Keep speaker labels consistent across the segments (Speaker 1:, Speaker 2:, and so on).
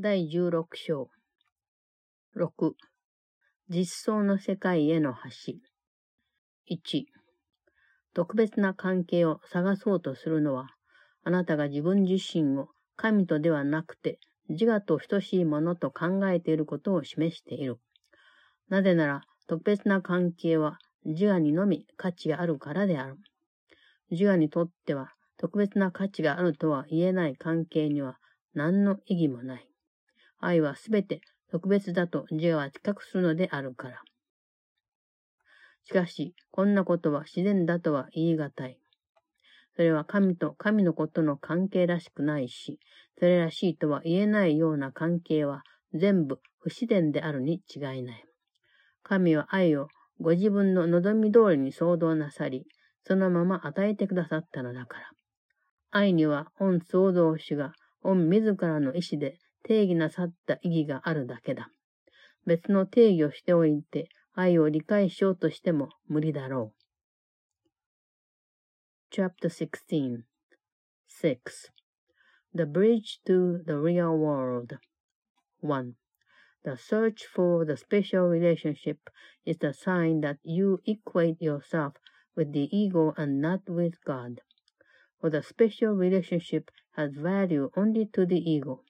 Speaker 1: 第16章。6. 実相の世界への橋。1. 特別な関係を探そうとするのは、あなたが自分自身を神とではなくて自我と等しいものと考えていることを示している。なぜなら、特別な関係は自我にのみ価値があるからである。自我にとっては特別な価値があるとは言えない関係には何の意義もない。愛はすべて特別だと自我は知覚するのであるから。しかし、こんなことは自然だとは言い難い。それは神と神のことの関係らしくないし、それらしいとは言えないような関係は全部不自然であるに違いない。神は愛をご自分の望み通りに創造なさり、そのまま与えてくださったのだから。愛には御創造主が御自らの意志で定義なさった意義があるだけだ。別の定義をしておいて愛を理解しようとしても無理だろう。Chapter 16 6. The Bridge to the Real World 1. The search for the special relationship is the sign that you equate yourself with the ego and not with God. For the special relationship has value only to the ego.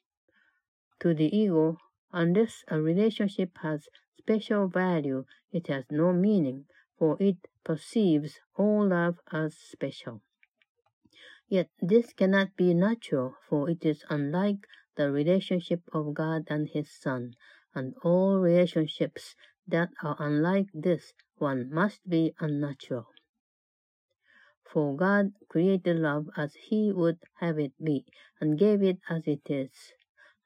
Speaker 1: To the ego, unless a relationship has special value, it has no meaning, for it perceives all love as special. Yet this cannot be natural, for it is unlike the relationship of God and His Son, and all relationships that are unlike this one must be unnatural. For God created love as He would have it be, and gave it as it is.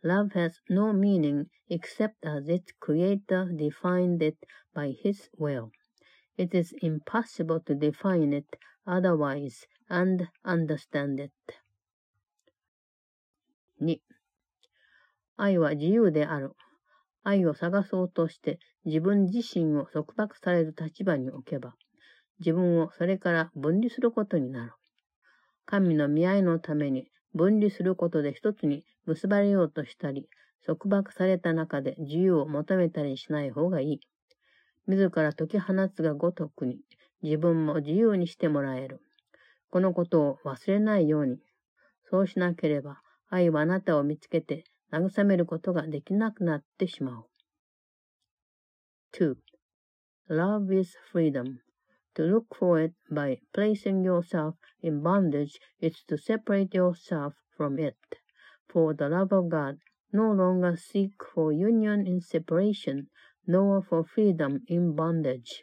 Speaker 1: Love has no meaning except as its Creator defined it by His will. It is impossible to define it otherwise and understand it. 2. 愛は自由である。愛を探そうとして自分自身を束縛される立場に置けば、自分をそれから分離することになる。神の見合いのために分離することで一つに結ばれようとしたり、束縛された中で自由を求めたりしない方がいい。自ら解き放つがごとくに、自分も自由にしてもらえる。このことを忘れないように。そうしなければ、愛はあなたを見つけて慰めることができなくなってしまう。2. Love is freedom. To look for it by placing yourself in bondage is to separate yourself from it. For the love of God no longer seek for union in separation, nor for freedom in bondage.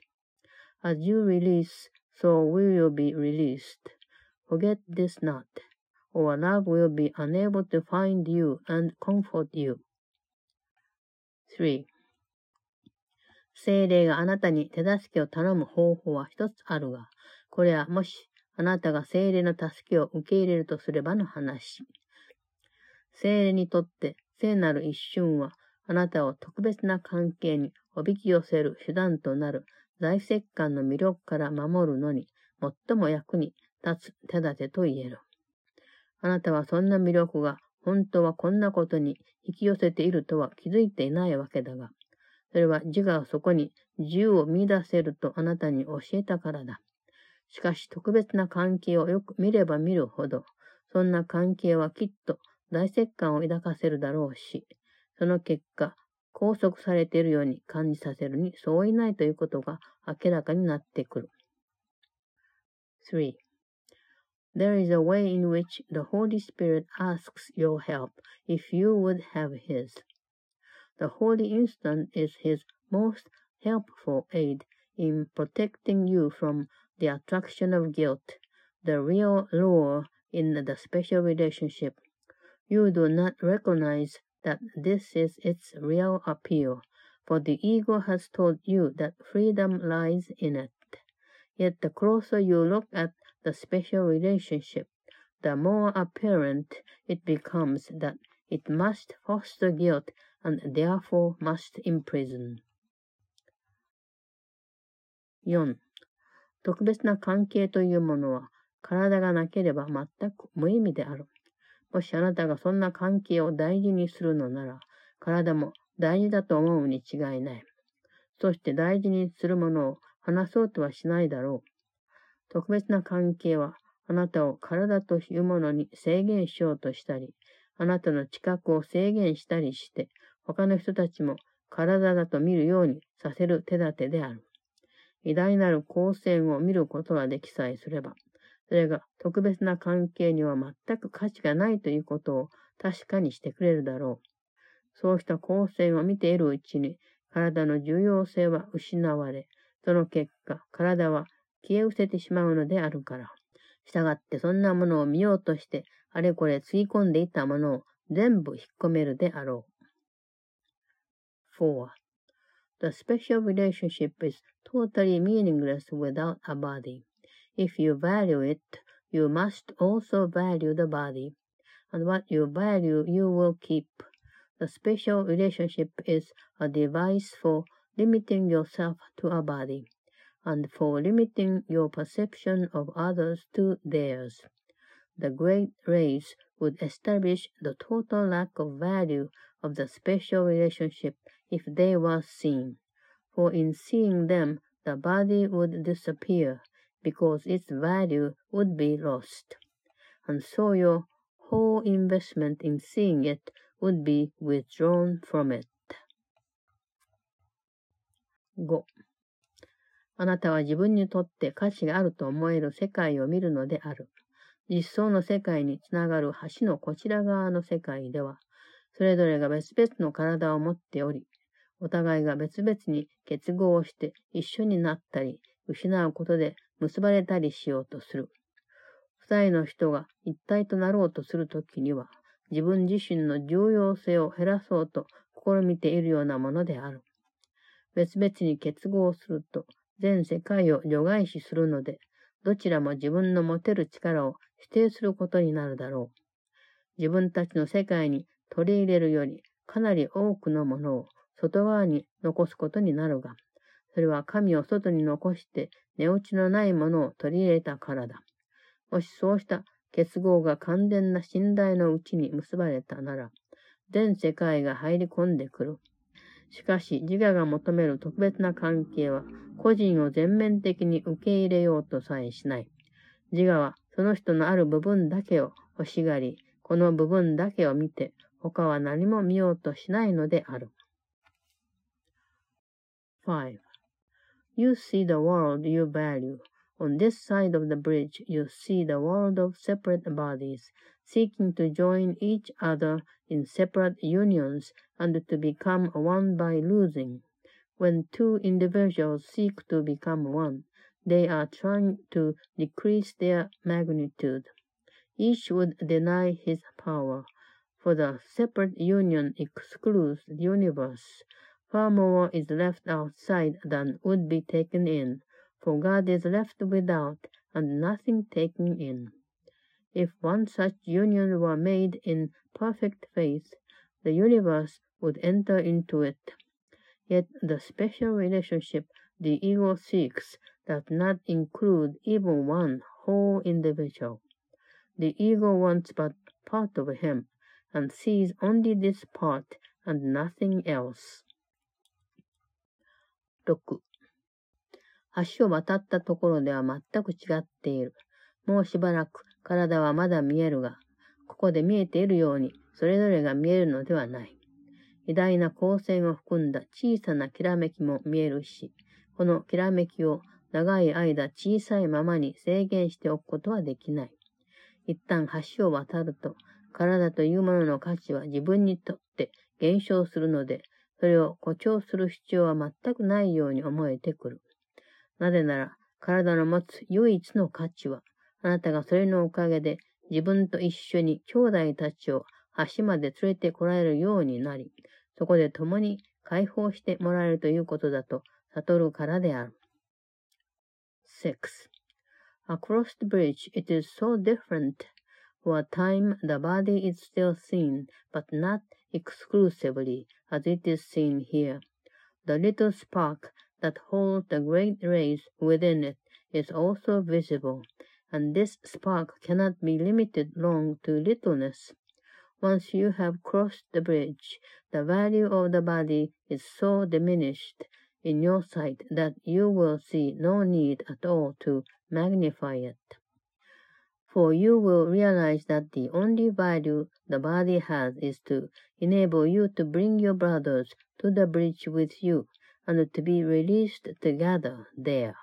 Speaker 1: As you release, so will you be released. Forget this not, or love will be unable to find you and comfort you. 3. 精霊があなたに手助けを頼む方法は一つあるが、これはもしあなたが精霊の助けを受け入れるとすればの話。精霊にとって聖なる一瞬はあなたを特別な関係におびき寄せる手段となる財石感の魅力から守るのに最も役に立つ手立てと言える。あなたはそんな魅力が本当はこんなことに引き寄せているとは気づいていないわけだが、それは自我がそこに自由を見出せるとあなたに教えたからだ。しかし特別な関係をよく見れば見るほど、そんな関係はきっと大石感を抱かせるだろうし、その結果、拘束されているように感じさせるにそういないということが明らかになってくる。3. There is a way in which the Holy Spirit asks your help if you would have His. The Holy Instant is His most helpful aid in protecting you from the attraction of guilt, the real lure in the special relationship. You do not recognize that this is its real appeal, for the ego has told you that freedom lies in it. Yet the closer you look at the special relationship, the more apparent it becomes that it must foster guilt and therefore must imprison. 4. 特別な関係というものは体がなければ全く無意味である。 もしあなたがそんな関係を大事にするのなら、体も大事だと思うに違いない。そして大事にするものを話そうとはしないだろう。特別な関係はあなたを体というものに制限しようとしたり、あなたの知覚を制限したりして、他の人たちも体だと見るようにさせる手立てである。偉大なる光線を見ることができさえすれば、それが特別な関係には全く価値がないということを確かにしてくれるだろう。そうした光線を見ているうちに、体の重要性は失われ、その結果、体は消え失せてしまうのであるから。したがってそんなものを見ようとして、あれこれつぎ込んでいたものを全部引っ込めるであろう。4. The special relationship is totally meaningless without a body. If you value it, you must also value the body. And what you value, you will keep. The special relationship is a device for limiting yourself to a body. and for limiting your perception of others to theirs. The great race would establish the total lack of value of the special relationship if they were seen, for in seeing them the body would disappear because its value would be lost, and so your whole investment in seeing it would be withdrawn from it. 5. あなたは自分にとって価値があると思える世界を見るのである。実相の世界につながる橋のこちら側の世界では、それぞれが別々の体を持っており、お互いが別々に結合して一緒になったり、失うことで結ばれたりしようとする。二人の人が一体となろうとするときには、自分自身の重要性を減らそうと試みているようなものである。別々に結合すると、全世界を除外視するので、どちらも自分の持てる力を否定することになるだろう。自分たちの世界に取り入れるよりかなり多くのものを外側に残すことになるが、それは神を外に残して値打ちのないものを取り入れたからだ。もしそうした結合が完全な信頼のうちに結ばれたなら、全世界が入り込んでくる。しかし、自我が求める特別な関係は、個人を全面的に受け入れようとさえしない。自我は、その人のある部分だけを欲しがり、この部分だけを見て、他は何も見ようとしないのである。5. You see the world you value. On this side of the bridge, you see the world of separate bodies, seeking to join each other in separate unions and to become one by losing. When two individuals seek to become one, they are trying to decrease their magnitude. Each would deny his power, for the separate union excludes the universe. Far more is left outside than would be taken in, for God is left without and nothing taken in. If one such union were made in perfect faith, the universe would enter into it. Yet the special relationship the ego seeks does not include even one whole individual. The ego wants but part of him and sees only this part and nothing else. 6. 橋を渡ったところでは全く違っている。もうしばらく体はまだ見えるが、ここで見えているように、それぞれが見えるのではない。偉大な光線を含んだ小さなきらめきも見えるし、このきらめきを長い間小さいままに制限しておくことはできない。一旦橋を渡ると、体というものの価値は自分にとって減少するので、それを誇張する必要は全くないように思えてくる。なぜなら、体の持つ唯一の価値は、あなたがそれのおかげで自分と一緒に兄弟たちを橋まで連れてこられるようになり、そこで共に解放してもらえるということだと悟るからである。6. Across the bridge it is so different. For a time the body is still seen, but not exclusively as it is seen here. The little spark that holds the great rays within it is also visible, and this spark cannot be limited long to littleness. Once you have crossed the bridge, the value of the body is so diminished in your sight that you will see no need at all to magnify it. For you will realize that the only value the body has is to enable you to bring your brothers to the bridge with you and to be released together there.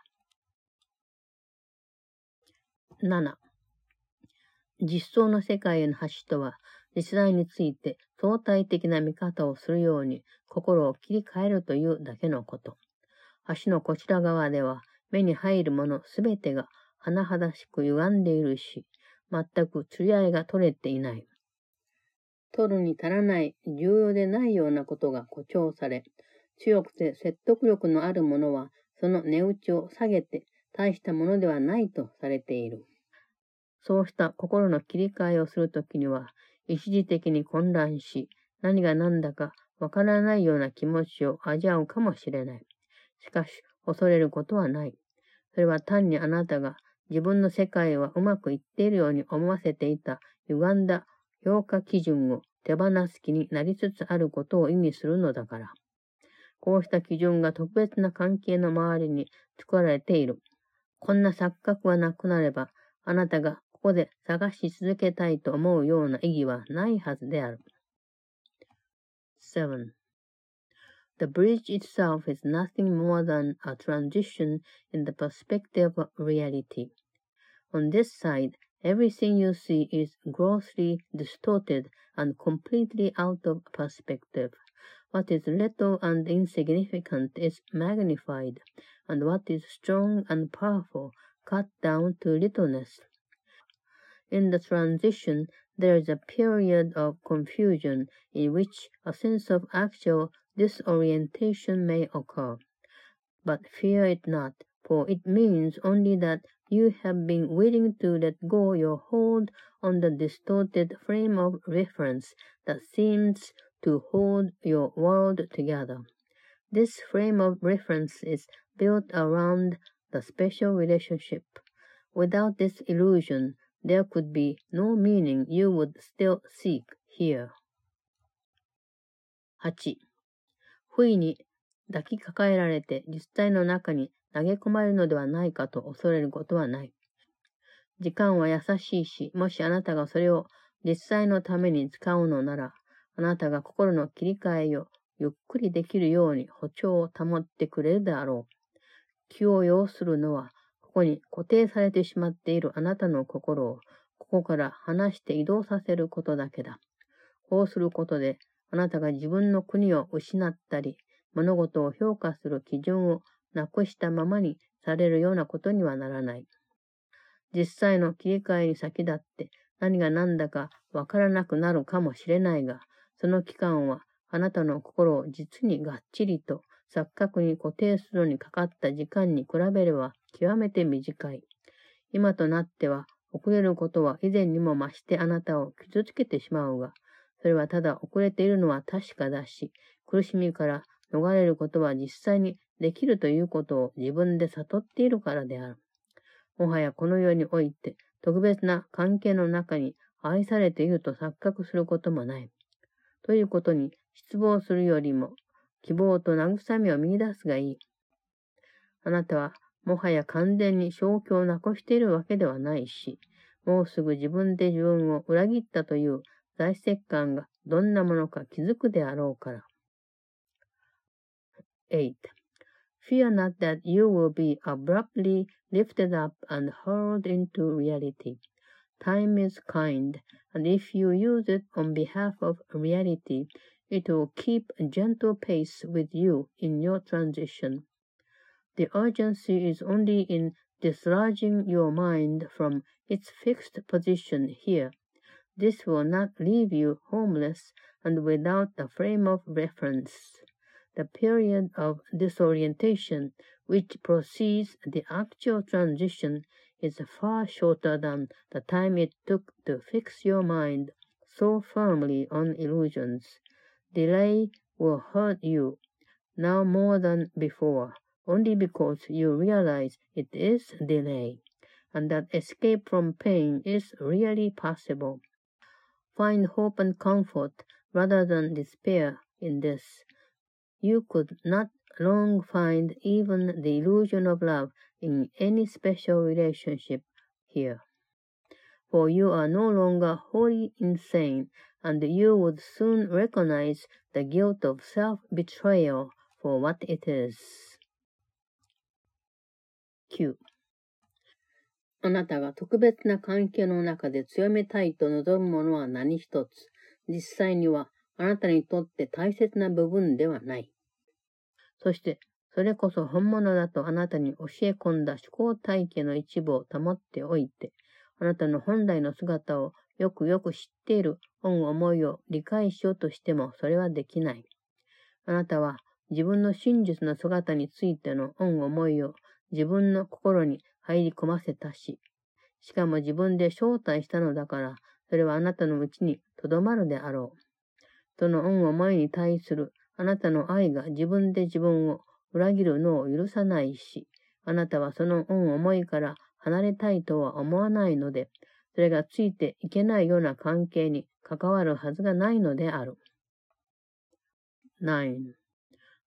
Speaker 1: 7. 実相の世界への橋とは、実在について相対的な見方をするように心を切り替えるというだけのこと。橋のこちら側では目に入るものすべてが甚だしく歪んでいるし、全く釣り合いが取れていない。取るに足らない重要でないようなことが誇張され、強くて説得力のあるものはその値打ちを下げて大したものではないとされている。そうした心の切り替えをするときには、一時的に混乱し、何が何だかわからないような気持ちを味わうかもしれない。しかし、恐れることはない。それは単にあなたが自分の世界はうまくいっているように思わせていた歪んだ評価基準を手放す気になりつつあることを意味するのだから。こうした基準が特別な関係の周りに作られている。こんな錯覚がなくなれば、あなたがここで探し続けたいと思うような意義はないはずである。7. The bridge itself is nothing more than a transition in the perspective of reality. On this side, everything you see is grossly distorted and completely out of perspective. What is little and insignificant is magnified, and what is strong and powerful cut down to littleness. In the transition, there is a period of confusion in which a sense of actual disorientation may occur. But fear it not, for it means only that you have been willing to let go your hold on the distorted frame of reference that seems to hold your world together. This frame of reference is built around the special relationship. Without this illusion, there could be no meaning you would still seek here. 8. 不意に抱きかかえられて実体の中に 投げ込まれるのではないかと恐れることはない。時間は優しいし、もしあなたがそれを実際のために使うのなら、あなたが心の切り替えをゆっくりできるように歩調を保ってくれるであろう。気を要するのは、ここに固定されてしまっているあなたの心を、ここから離して移動させることだけだ。こうすることで、あなたが自分の国を失ったり、物事を評価する基準をなくしたままにされるようなことにはならない。実際の切り替えに先立って何が何だかわからなくなるかもしれないが、その期間はあなたの心を実にがっちりと錯覚に固定するのにかかった時間に比べれば極めて短い。今となっては遅れることは以前にも増してあなたを傷つけてしまうが、それはただ遅れているのは確かだし、苦しみから逃れることは実際にできるということを自分で悟っているからである。もはやこの世において特別な関係の中に愛されていると錯覚することもない。ということに失望するよりも、希望と慰めを見出すがいい。あなたは、もはや完全に正気をなくしているわけではないし、もうすぐ自分で自分を裏切ったという財石感がどんなものか気づくであろうから。8. Fear not that you will be abruptly lifted up and hurled into reality. Time is kind, and if you use it on behalf of reality, it will keep a gentle pace with you in your transition. The urgency is only in dislodging your mind from its fixed position here. This will not leave you homeless and without a frame of reference. The period of disorientation which precedes the actual transition is far shorter than the time it took to fix your mind so firmly on illusions. Delay will hurt you now more than before, only because you realize it is delay, and that escape from pain is really possible. find hope and comfort rather than despair in this. You could not long find even the illusion of love in any special relationship here. For you are no longer wholly insane, and you would soon recognize the guilt of self-betrayal for what it is. 9. あなたが特別な関係の中で強めたいと望むものは何一つ、実際には あなたにとって大切な部分ではない。そして、それこそ本物だとあなたに教え込んだ思考体系の一部を保っておいて、あなたの本来の姿をよくよく知っている恩思いを理解しようとしてもそれはできない。あなたは自分の真実の姿についての恩思いを自分の心に入り込ませたし、しかも自分で招待したのだから、それはあなたのうちにとどまるであろう。その恩思いに対するあなたの愛が自分で自分を裏切るのを許さないし、あなたはその恩思いから離れたいとは思わないので、それがついていけないような関係に関わるはずがないのである。9.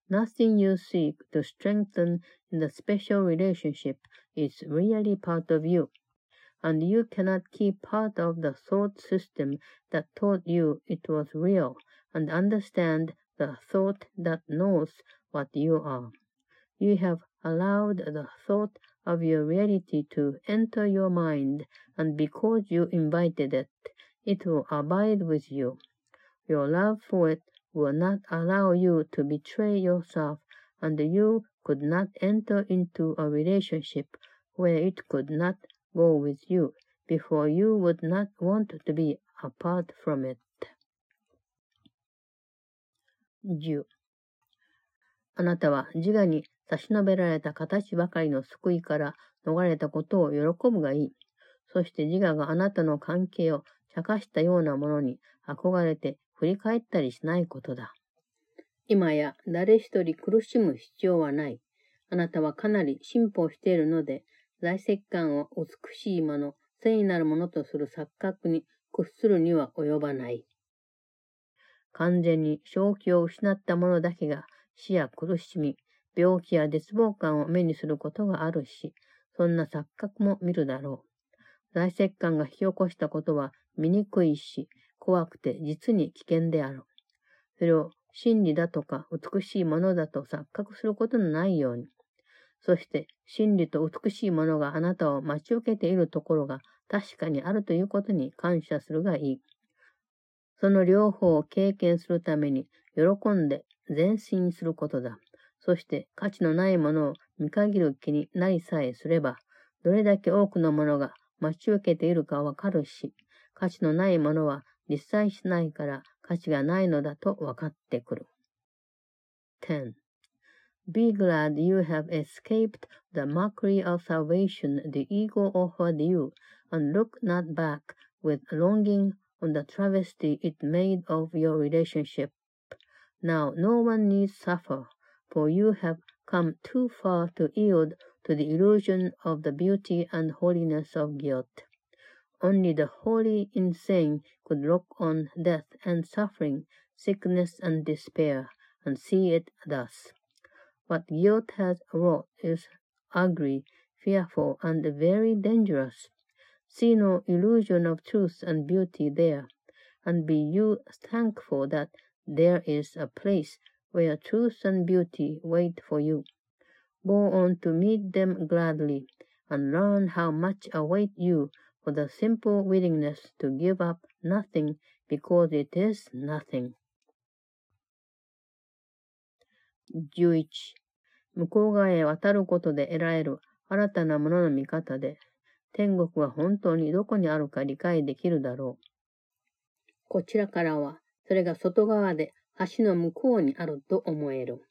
Speaker 1: Nothing you seek to strengthen in the special relationship is really part of you, and you cannot keep part of the thought system that taught you it was real and understand the thought that knows what you are. You have allowed the thought of your reality to enter your mind, and because you invited it, it will abide with you. Your love for it will not allow you to betray yourself, and you could not enter into a relationship where it could not go with you, before you would not want to be apart from it. 10あなたは自我に差し伸べられた形ばかりの救いから逃れたことを喜ぶがいい。そして自我があなたの関係を茶化したようなものに憧れて振り返ったりしないことだ。今や誰一人苦しむ必要はない。あなたはかなり進歩しているので、在石感を美しいもの、聖なるものとする錯覚に屈するには及ばない。完全に正気を失った者だけが死や苦しみ、病気や絶望感を目にすることがあるし、そんな錯覚も見るだろう。大石感が引き起こしたことは醜いし、怖くて実に危険である。それを真理だとか美しいものだと錯覚することのないように。そして真理と美しいものがあなたを待ち受けているところが確かにあるということに感謝するがいい。その両方を経験するために喜んで前進することだ。そして価値のないものを見限る気になりさえすれば、どれだけ多くのものが待ち受けているかわかるし、価値のないものは実際しないから価値がないのだと分かってくる。10. Be glad you have escaped the mockery of salvation the ego offered you, and look not back with longing on the travesty it made of your relationship. Now no one need suffer, for you have come too far to yield to the illusion of the beauty and holiness of guilt. Only the wholly insane could look on death and suffering, sickness and despair, and see it thus. What guilt has wrought is ugly, fearful, and very dangerous. See no illusion of truth and beauty there, and be you thankful that there is a place where truth and beauty wait for you. Go on to meet them gladly, and learn how much await you for the simple willingness to give up nothing because it is nothing. 11. 向こう側へ渡ることで得られる新たなものの見方で、 天国は本当にどこにあるか理解できるだろう。こちらからは、それが外側で橋の向こうにあると思える。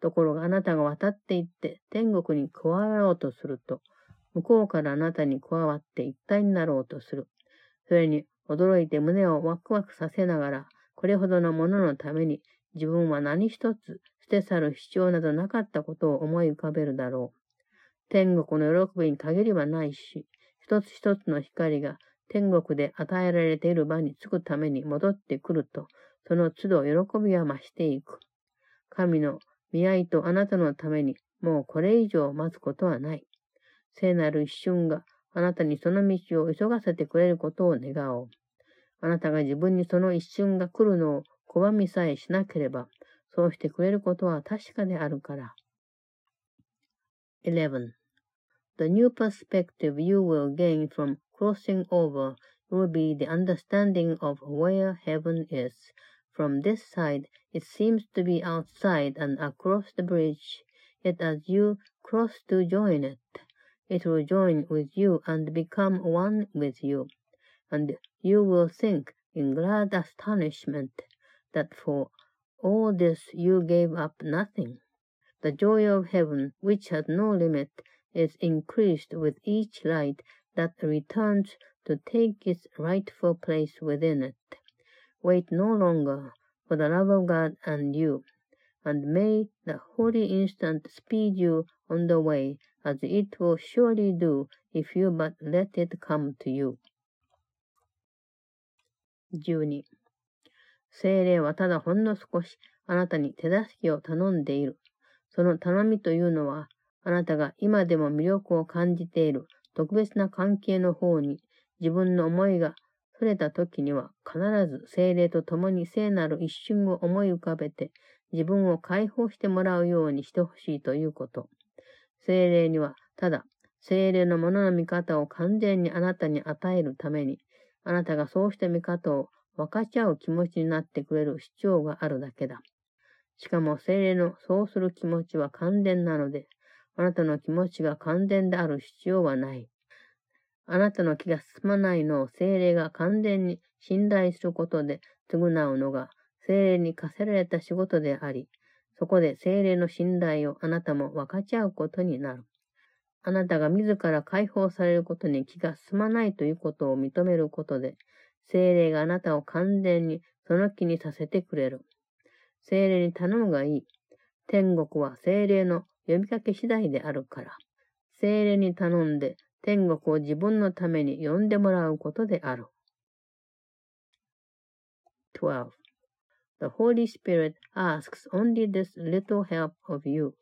Speaker 1: ところがあなたが渡っていって天国に加わろうとすると、向こうからあなたに加わって一体になろうとする。それに驚いて胸をワクワクさせながら、これほどのもののために自分は何一つ捨て去る必要などなかったことを思い浮かべるだろう。天国の喜びに限りはないし、一つ一つの光が天国で与えられている場に着くために戻ってくると、その都度喜びは増していく。神の見合いとあなたのために、もうこれ以上待つことはない。聖なる一瞬があなたにその道を急がせてくれることを願おう。あなたが自分にその一瞬が来るのを拒みさえしなければ、そうしてくれることは確かであるから。11. The new perspective you will gain from crossing over will be the understanding of where heaven is. From this side, it seems to be outside and across the bridge, yet as you cross to join it, it will join with you and become one with you, and you will think in glad astonishment that for all this you gave up nothing. The joy of heaven, which has no limit, is increased with each light that returns to take its rightful place within it. Wait no longer for the love of God and you, and may the holy instant speed you on the way as it will surely do if you but let it come to you. 12. 精霊はただほんの少しあなたに手助けを頼んでいる。 その頼みというのは、あなたが今でも魅力を感じている特別な関係の方に自分の思いがそれた時には必ず精霊と共に聖なる一瞬を思い浮かべて自分を解放してもらうようにしてほしいということ。精霊にはただ精霊のものの見方を完全にあなたに与えるためにあなたがそうした見方を分かち合う気持ちになってくれる主張があるだけだ。しかも精霊のそうする気持ちは完全なので、あなたの気持ちが完全である必要はない。あなたの気が進まないのを精霊が完全に信頼することで償うのが精霊に課せられた仕事であり、そこで精霊の信頼をあなたも分かち合うことになる。あなたが自ら解放されることに気が進まないということを認めることで、精霊があなたを完全にその気にさせてくれる。精霊に頼むがいい。天国は精霊の呼びかけ次第であるから、精霊に頼んで天国を自分のために呼んでもらうことである。12. The Holy Spirit asks only this little help of you.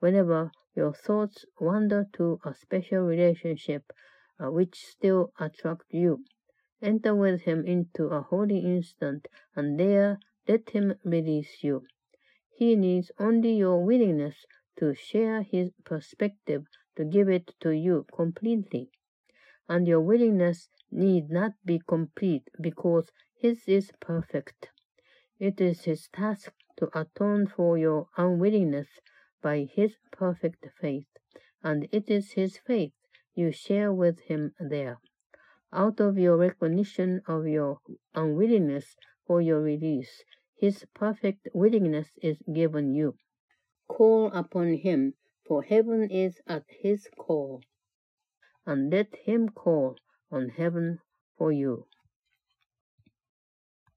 Speaker 1: Whenever your thoughts wander to a special relationship uh, which still attracts you, enter with him into a holy instant, and there let him release you. He needs only your willingness to share his perspective to give it to you completely. And your willingness need not be complete because his is perfect. It is his task to atone for your unwillingness by his perfect faith, and it is his faith you share with him there. Out of your recognition of your unwillingness for your release, his perfect willingness is given you. Call upon him, for heaven is at his call, and let him call on heaven for you.